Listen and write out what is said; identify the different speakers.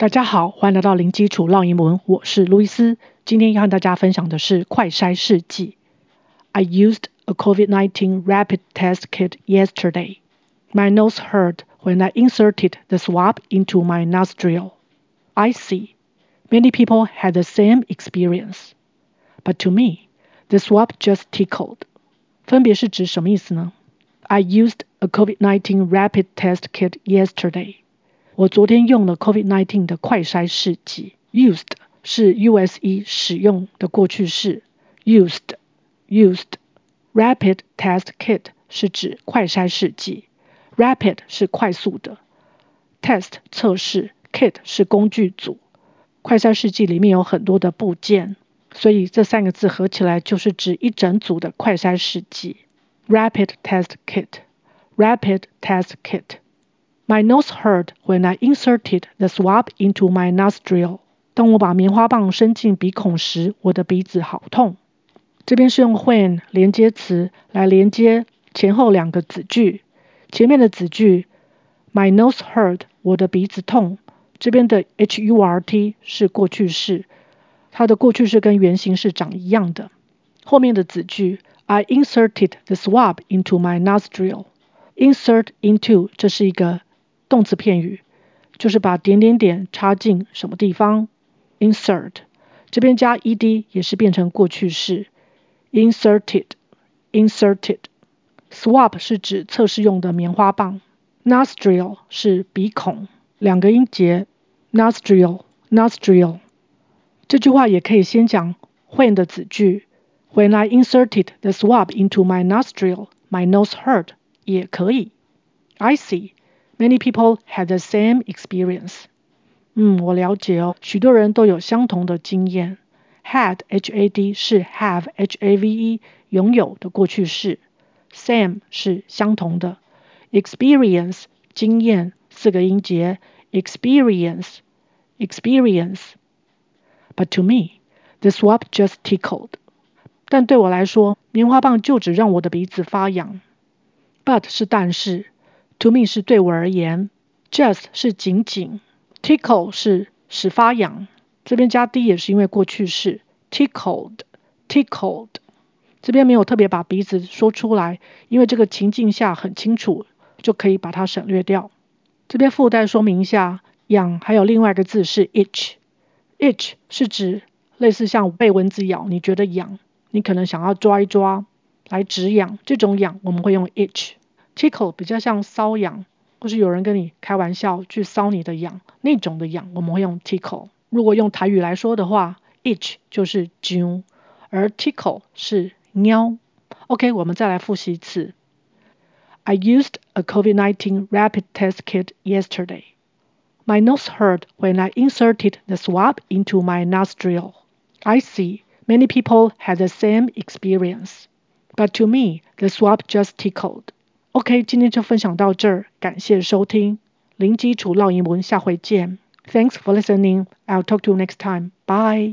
Speaker 1: 大家好，欢迎来到零基础绕英文，我是路易斯。今天要和大家分享的是快筛试剂。I used a COVID-19 rapid test kit yesterday. My nose hurt when I inserted the swab into my nostril. I see. Many people had the same experience. But to me, the swab just tickled. 分别是指什么意思呢？I used a COVID-19 rapid test kit yesterday. 我昨天用了 COVID-19 的快筛试剂。Used 是 use 使用的过去式。Used used rapid test kit 是指快筛试剂。Rapid 是快速的，test 测试，kit 是工具组。快筛试剂里面有很多的部件，所以这三个字合起来就是指一整组的快筛试剂。Rapid test kit rapid test kit My nose hurt when I inserted the swab into my nostril. 当我把棉花棒伸进鼻孔时，我的鼻子好痛。这边是用 when 连接词来连接前后两个子句。前面的子句 My nose hurt，我的鼻子痛。这边的 hurt 是过去式，它的过去式跟原型是长一样的。后面的子句 I inserted the swab into my nostril. Insert into 这是一个动词片语就是把点点点插进什么地方，insert 这边加 ed 也是变成过去式，inserted inserted swab 是指测试用的棉花棒，nostril 是鼻孔，两个音节 nostril nostril 这句话也可以先讲 when 的子句，When I inserted the swab into my nostril, my nose hurt 也可以，I see。Many people had the same experience. 嗯，我了解哦，许多人都有相同的经验。Had H-A-D 是 have H-A-V-E 拥有的过去式，same 是相同的。Experience 经验四个音节，experience experience。But to me, the swab just tickled. 但对我来说，棉花棒就只让我的鼻子发痒。But 是但是。 To me 是对我而言，just 是仅仅，tickle 是使发痒，这边加 d 也是因为过去式，tickled tickled，这边没有特别把鼻子说出来，因为这个情境下很清楚，就可以把它省略掉。这边附带说明一下，痒还有另外一个字是 itch，itch 是指类似像被蚊子咬，你觉得痒，你可能想要抓一抓来止痒，这种痒我们会用 itch。Tickle 比较像瘙痒，或是有人跟你开玩笑去搔你的痒，那种的痒我们会用 tickle。如果用台语来说的话，itch 就是揪，而 tickle 是喵。OK，我们再来复习一次。I used a COVID-19 rapid test kit yesterday. My nose hurt when I inserted the swab into my nostril. I see many people had the same experience, but to me, the swab just tickled. OK，今天就分享到这儿，感谢收听零基础绕英文，下回见。Thanks for listening. I'll talk to you next time. Bye.